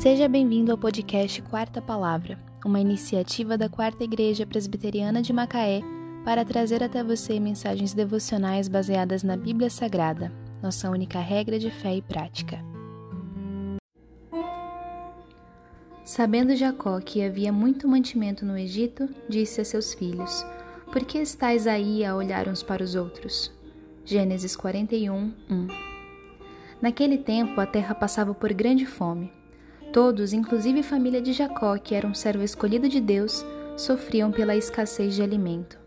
Seja bem-vindo ao podcast Quarta Palavra, uma iniciativa da Quarta Igreja Presbiteriana de Macaé para trazer até você mensagens devocionais baseadas na Bíblia Sagrada, nossa única regra de fé e prática. Sabendo Jacó que havia muito mantimento no Egito, disse a seus filhos: Por que estáis aí a olhar uns para os outros? Gênesis 41, 1 Naquele tempo a terra passava por grande fome. Todos, inclusive a família de Jacó, que era um servo escolhido de Deus, sofriam pela escassez de alimento.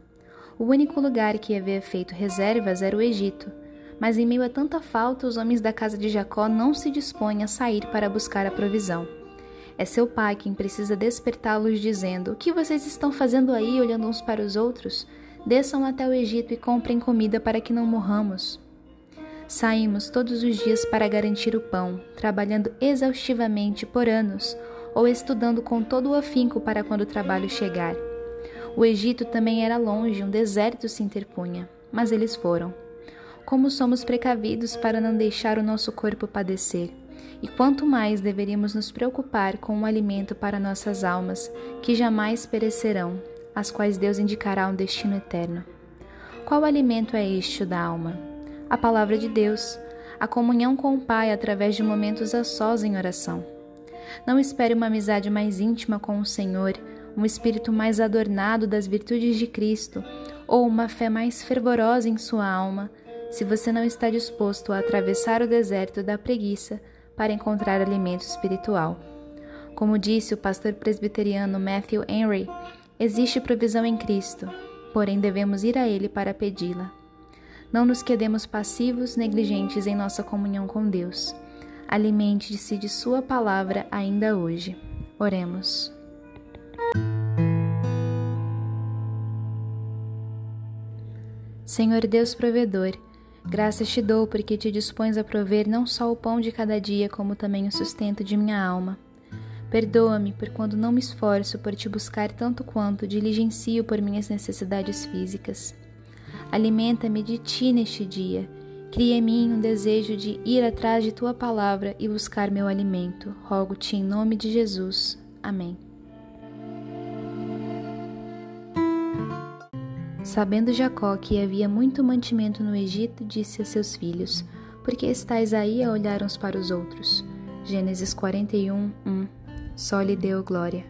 O único lugar que havia feito reservas era o Egito, mas em meio a tanta falta, os homens da casa de Jacó não se dispõem a sair para buscar a provisão. É seu pai quem precisa despertá-los, dizendo: O que vocês estão fazendo aí, olhando uns para os outros? Desçam até o Egito e comprem comida para que não morramos. Saímos todos os dias para garantir o pão, trabalhando exaustivamente por anos, ou estudando com todo o afinco para quando o trabalho chegar. O Egito também era longe, um deserto se interpunha, mas eles foram. Como somos precavidos para não deixar o nosso corpo padecer, e quanto mais deveríamos nos preocupar com o alimento para nossas almas, que jamais perecerão, as quais Deus indicará um destino eterno. Qual alimento é este da alma? A palavra de Deus, a comunhão com o Pai através de momentos a sós em oração. Não espere uma amizade mais íntima com o Senhor, um espírito mais adornado das virtudes de Cristo ou uma fé mais fervorosa em sua alma, se você não está disposto a atravessar o deserto da preguiça para encontrar alimento espiritual. Como disse o pastor presbiteriano Matthew Henry, existe provisão em Cristo, porém devemos ir a Ele para pedi-la. Não nos quedemos passivos, negligentes em nossa comunhão com Deus. Alimente-se de Sua palavra ainda hoje. Oremos. Senhor Deus provedor, graças te dou porque te dispões a prover não só o pão de cada dia, como também o sustento de minha alma. Perdoa-me por quando não me esforço por te buscar tanto quanto diligencio por minhas necessidades físicas. Alimenta-me de ti neste dia. Cria em mim um desejo de ir atrás de tua palavra e buscar meu alimento. Rogo-te em nome de Jesus. Amém. Sabendo Jacó que havia muito mantimento no Egito, disse a seus filhos: Por que estáis aí a olhar uns para os outros? Gênesis 41, 1 Só lhe deu glória.